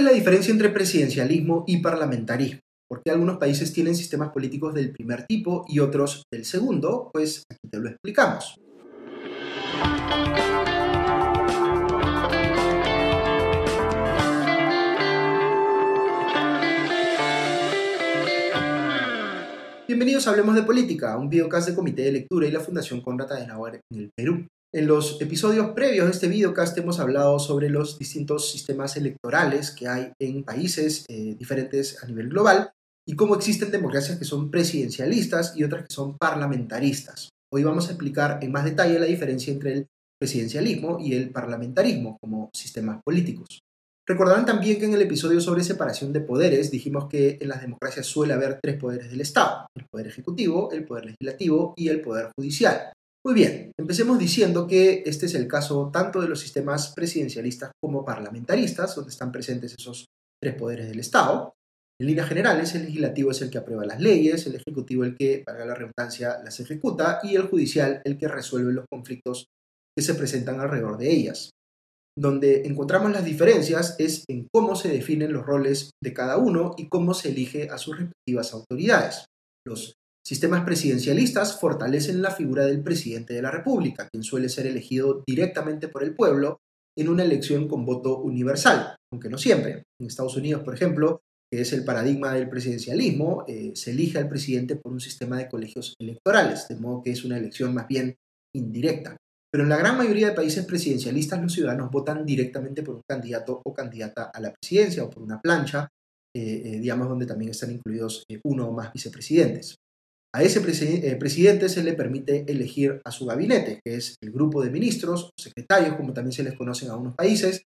es la diferencia entre presidencialismo y parlamentarismo? ¿Por qué algunos países tienen sistemas políticos del primer tipo y otros del segundo? Pues aquí te lo explicamos. Bienvenidos a Hablemos de Política, un videocast de Comité de Lectura y la Fundación Conrad Adenauer en el Perú. En los episodios previos de este videocast hemos hablado sobre los distintos sistemas electorales que hay en países eh, diferentes a nivel global y cómo existen democracias que son presidencialistas y otras que son parlamentaristas. Hoy vamos a explicar en más detalle la diferencia entre el presidencialismo y el parlamentarismo como sistemas políticos. Recordarán también que en el episodio sobre separación de poderes dijimos que en las democracias suele haber tres poderes del Estado, el poder ejecutivo, el poder legislativo y el poder judicial. Muy bien, empecemos diciendo que este es el caso tanto de los sistemas presidencialistas como parlamentaristas, donde están presentes esos tres poderes del Estado. En líneas generales, el legislativo es el que aprueba las leyes, el ejecutivo el que, para la redundancia, las ejecuta y el judicial el que resuelve los conflictos que se presentan alrededor de ellas. Donde encontramos las diferencias es en cómo se definen los roles de cada uno y cómo se elige a sus respectivas autoridades. Los Sistemas presidencialistas fortalecen la figura del presidente de la República, quien suele ser elegido directamente por el pueblo en una elección con voto universal, aunque no siempre. En Estados Unidos, por ejemplo, que es el paradigma del presidencialismo, eh, se elige al presidente por un sistema de colegios electorales, de modo que es una elección más bien indirecta. Pero en la gran mayoría de países presidencialistas los ciudadanos votan directamente por un candidato o candidata a la presidencia o por una plancha, eh, eh, digamos, donde también están incluidos uno o más vicepresidentes. A ese eh, presidente se le permite elegir a su gabinete, que es el grupo de ministros, secretarios, como también se les conocen a unos países,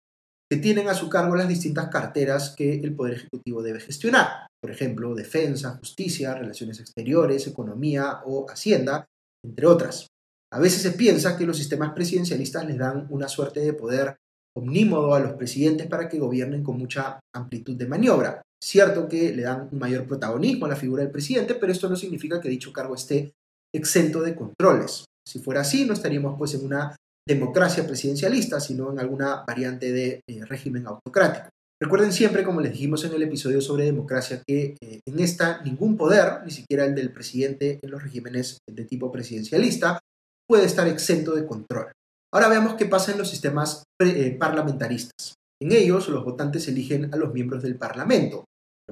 que tienen a su cargo las distintas carteras que el Poder Ejecutivo debe gestionar. Por ejemplo, defensa, justicia, relaciones exteriores, economía o hacienda, entre otras. A veces se piensa que los sistemas presidencialistas les dan una suerte de poder omnímodo a los presidentes para que gobiernen con mucha amplitud de maniobra. Cierto que le dan mayor protagonismo a la figura del presidente, pero esto no significa que dicho cargo esté exento de controles. Si fuera así, no estaríamos pues en una democracia presidencialista, sino en alguna variante de eh, régimen autocrático. Recuerden siempre, como les dijimos en el episodio sobre democracia, que eh, en esta ningún poder, ni siquiera el del presidente en los regímenes de tipo presidencialista, puede estar exento de control. Ahora veamos qué pasa en los sistemas eh, parlamentaristas. En ellos, los votantes eligen a los miembros del Parlamento,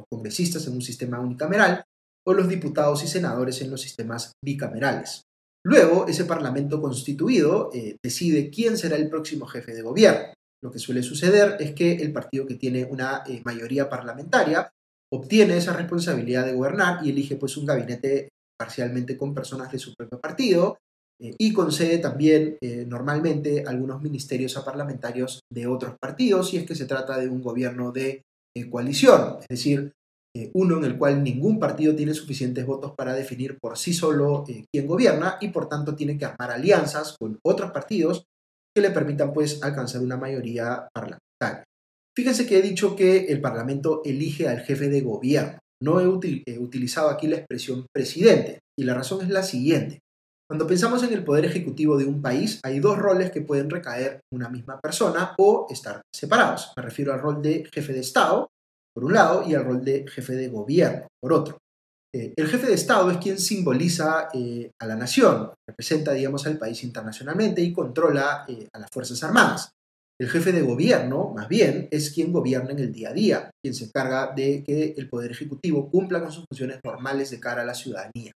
congresistas en un sistema unicameral o los diputados y senadores en los sistemas bicamerales. Luego, ese Parlamento constituido eh, decide quién será el próximo jefe de gobierno. Lo que suele suceder es que el partido que tiene una eh, mayoría parlamentaria obtiene esa responsabilidad de gobernar y elige pues un gabinete parcialmente con personas de su propio partido eh, y concede también normalmente algunos ministerios a parlamentarios de otros partidos si es que se trata de un gobierno de coalición, es decir, eh, uno en el cual ningún partido tiene suficientes votos para definir por sí solo eh, quién gobierna y por tanto tiene que armar alianzas con otros partidos que le permitan pues alcanzar una mayoría parlamentaria. Fíjense que he dicho que el Parlamento elige al jefe de gobierno. No he utilizado aquí la expresión presidente y la razón es la siguiente. Cuando pensamos en el poder ejecutivo de un país, hay dos roles que pueden recaer en una misma persona o estar separados. Me refiero al rol de jefe de Estado, por un lado, y al rol de jefe de gobierno, por otro. Eh, el jefe de Estado es quien simboliza eh, a la nación, representa, digamos, al país internacionalmente y controla eh, a las Fuerzas Armadas. El jefe de gobierno, más bien, es quien gobierna en el día a día, quien se encarga de que el Poder Ejecutivo cumpla con sus funciones normales de cara a la ciudadanía.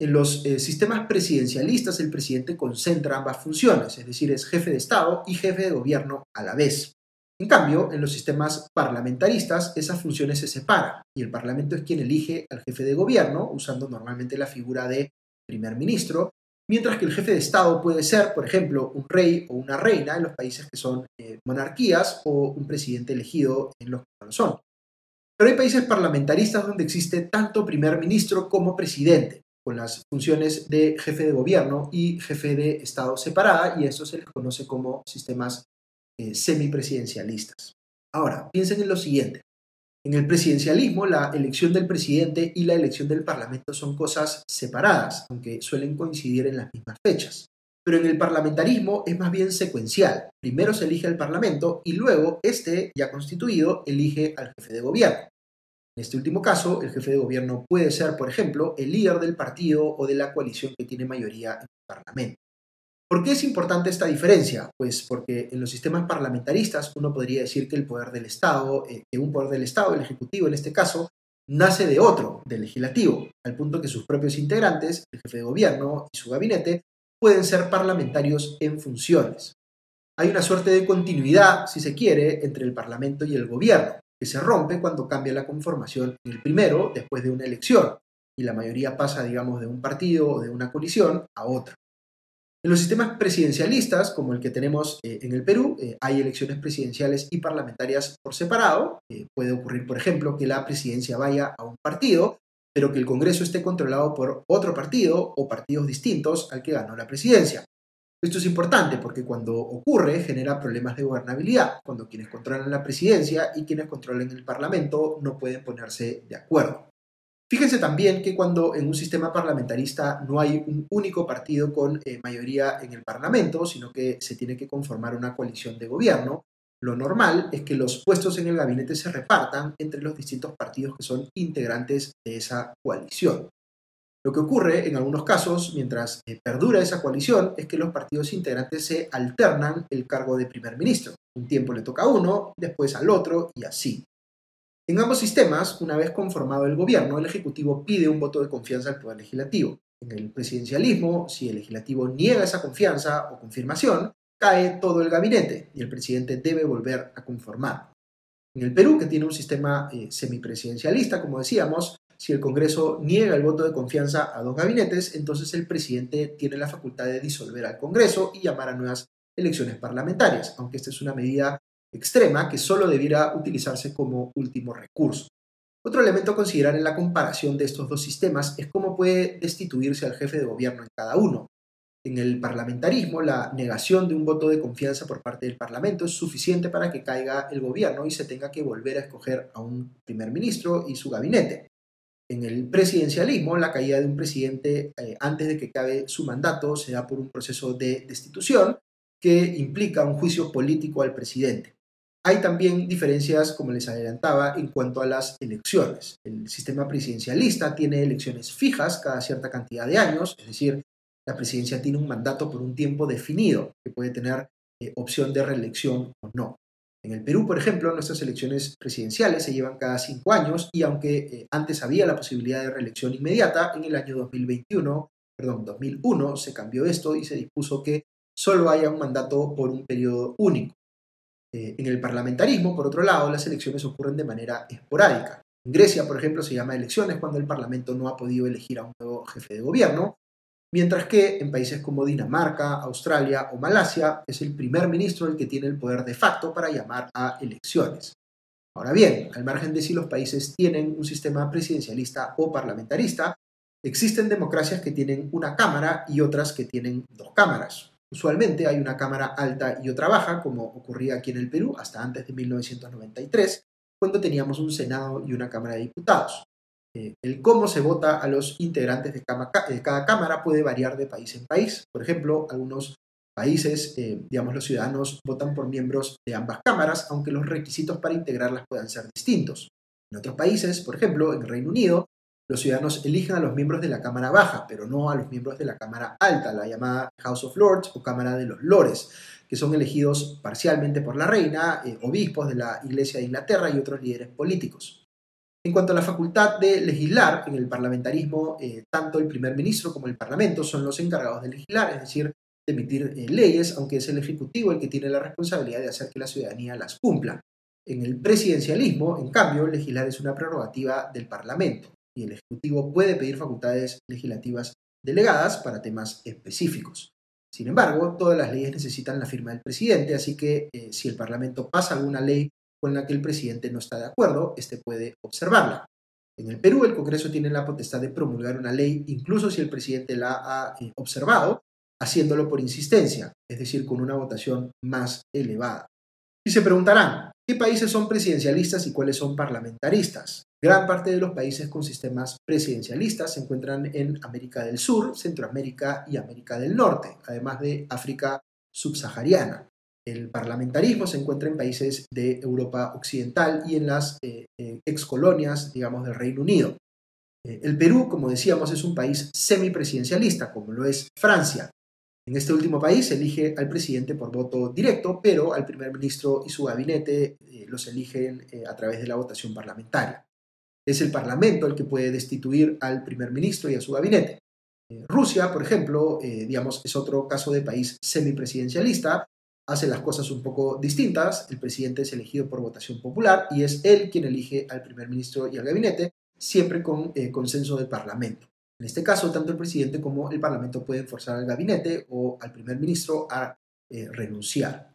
En los eh, sistemas presidencialistas el presidente concentra ambas funciones, es decir, es jefe de Estado y jefe de gobierno a la vez. En cambio, en los sistemas parlamentaristas esas funciones se separan y el Parlamento es quien elige al jefe de gobierno, usando normalmente la figura de primer ministro, mientras que el jefe de Estado puede ser, por ejemplo, un rey o una reina en los países que son eh, monarquías o un presidente elegido en los que no lo son. Pero hay países parlamentaristas donde existe tanto primer ministro como presidente, con las funciones de jefe de gobierno y jefe de Estado separada, y eso se les conoce como sistemas eh, semipresidencialistas. Ahora, piensen en lo siguiente. En el presidencialismo, la elección del presidente y la elección del parlamento son cosas separadas, aunque suelen coincidir en las mismas fechas. Pero en el parlamentarismo es más bien secuencial. Primero se elige al parlamento y luego este, ya constituido, elige al jefe de gobierno. En este último caso, el jefe de gobierno puede ser, por ejemplo, el líder del partido o de la coalición que tiene mayoría en el parlamento. ¿Por qué es importante esta diferencia? Pues porque en los sistemas parlamentaristas uno podría decir que el poder del Estado, eh, que un poder del Estado, el Ejecutivo en este caso, nace de otro, del legislativo, al punto que sus propios integrantes, el jefe de gobierno y su gabinete, pueden ser parlamentarios en funciones. Hay una suerte de continuidad, si se quiere, entre el Parlamento y el gobierno, se rompe cuando cambia la conformación en el primero después de una elección, y la mayoría pasa, digamos, de un partido o de una coalición a otra. En los sistemas presidencialistas, como el que tenemos eh, en el Perú, eh, hay elecciones presidenciales y parlamentarias por separado. Eh, puede ocurrir, por ejemplo, que la presidencia vaya a un partido, pero que el Congreso esté controlado por otro partido o partidos distintos al que ganó la presidencia. Esto es importante porque cuando ocurre genera problemas de gobernabilidad, cuando quienes controlan la presidencia y quienes controlan el Parlamento no pueden ponerse de acuerdo. Fíjense también que cuando en un sistema parlamentarista no hay un único partido con eh, mayoría en el Parlamento, sino que se tiene que conformar una coalición de gobierno, lo normal es que los puestos en el gabinete se repartan entre los distintos partidos que son integrantes de esa coalición. Lo que ocurre en algunos casos, mientras eh, perdura esa coalición, es que los partidos integrantes se alternan el cargo de primer ministro. Un tiempo le toca a uno, después al otro y así. En ambos sistemas, una vez conformado el gobierno, el Ejecutivo pide un voto de confianza al Poder Legislativo. En el presidencialismo, si el Legislativo niega esa confianza o confirmación, cae todo el gabinete y el presidente debe volver a conformar. En el Perú, que tiene un sistema eh, semipresidencialista, como decíamos, si el Congreso niega el voto de confianza a dos gabinetes, entonces el presidente tiene la facultad de disolver al Congreso y llamar a nuevas elecciones parlamentarias, aunque esta es una medida extrema que solo debiera utilizarse como último recurso. Otro elemento a considerar en la comparación de estos dos sistemas es cómo puede destituirse al jefe de gobierno en cada uno. En el parlamentarismo, la negación de un voto de confianza por parte del Parlamento es suficiente para que caiga el gobierno y se tenga que volver a escoger a un primer ministro y su gabinete. En el presidencialismo, la caída de un presidente eh, antes de que acabe su mandato se da por un proceso de destitución que implica un juicio político al presidente. Hay también diferencias, como les adelantaba, en cuanto a las elecciones. El sistema presidencialista tiene elecciones fijas cada cierta cantidad de años, es decir, la presidencia tiene un mandato por un tiempo definido, que puede tener eh, opción de reelección o no. En el Perú, por ejemplo, nuestras elecciones presidenciales se llevan cada cinco años y aunque eh, antes había la posibilidad de reelección inmediata, en el año 2021, perdón, 2001 se cambió esto y se dispuso que solo haya un mandato por un periodo único. Eh, en el parlamentarismo, por otro lado, las elecciones ocurren de manera esporádica. En Grecia, por ejemplo, se llama elecciones cuando el Parlamento no ha podido elegir a un nuevo jefe de gobierno, mientras que en países como Dinamarca, Australia o Malasia es el primer ministro el que tiene el poder de facto para llamar a elecciones. Ahora bien, al margen de si los países tienen un sistema presidencialista o parlamentarista, existen democracias que tienen una cámara y otras que tienen dos cámaras. Usualmente hay una cámara alta y otra baja, como ocurría aquí en el Perú hasta antes de 1993, cuando teníamos un Senado y una Cámara de Diputados. Eh, el cómo se vota a los integrantes de cada, cámara puede variar de país en país. Por ejemplo, algunos países, eh, digamos, los ciudadanos votan por miembros de ambas cámaras, aunque los requisitos para integrarlas puedan ser distintos. En otros países, por ejemplo, en el Reino Unido, los ciudadanos eligen a los miembros de la Cámara Baja, pero no a los miembros de la Cámara Alta, la llamada House of Lords o Cámara de los Lores, que son elegidos parcialmente por la reina, eh, obispos de la Iglesia de Inglaterra y otros líderes políticos. En cuanto a la facultad de legislar, en el parlamentarismo, eh, tanto el primer ministro como el parlamento son los encargados de legislar, es decir, de emitir eh, leyes, aunque es el ejecutivo el que tiene la responsabilidad de hacer que la ciudadanía las cumpla. En el presidencialismo, en cambio, legislar es una prerrogativa del parlamento y el Ejecutivo puede pedir facultades legislativas delegadas para temas específicos. Sin embargo, todas las leyes necesitan la firma del presidente, así que eh, si el Parlamento pasa alguna ley con la que el presidente no está de acuerdo, este puede observarla. En el Perú, el Congreso tiene la potestad de promulgar una ley, incluso si el presidente la ha eh, observado, haciéndolo por insistencia, es decir, con una votación más elevada. Y se preguntarán, ¿qué países son presidencialistas y cuáles son parlamentaristas? Gran parte de los países con sistemas presidencialistas se encuentran en América del Sur, Centroamérica y América del Norte, además de África subsahariana. El parlamentarismo se encuentra en países de Europa Occidental y en las eh, eh, excolonias, digamos, del Reino Unido. Eh, el Perú, como decíamos, es un país semipresidencialista, como lo es Francia. En este último país elige al presidente por voto directo, pero al primer ministro y su gabinete los eligen a través de la votación parlamentaria. Es el Parlamento el que puede destituir al primer ministro y a su gabinete. Rusia, por ejemplo, digamos, es otro caso de país semipresidencialista, hace las cosas un poco distintas. El presidente es elegido por votación popular y es él quien elige al primer ministro y al gabinete, siempre con eh, consenso del Parlamento. En este caso, tanto el presidente como el Parlamento pueden forzar al gabinete o al primer ministro a eh, renunciar.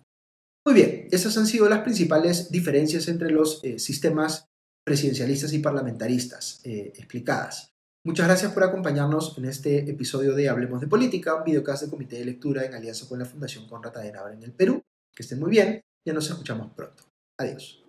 Muy bien, esas han sido las principales diferencias entre los eh, sistemas presidencialistas y parlamentaristas explicadas. Muchas gracias por acompañarnos en este episodio de Hablemos de Política, un videocast de comité de lectura en alianza con la Fundación Conrad Adenauer en el Perú. Que estén muy bien, ya nos escuchamos pronto. Adiós.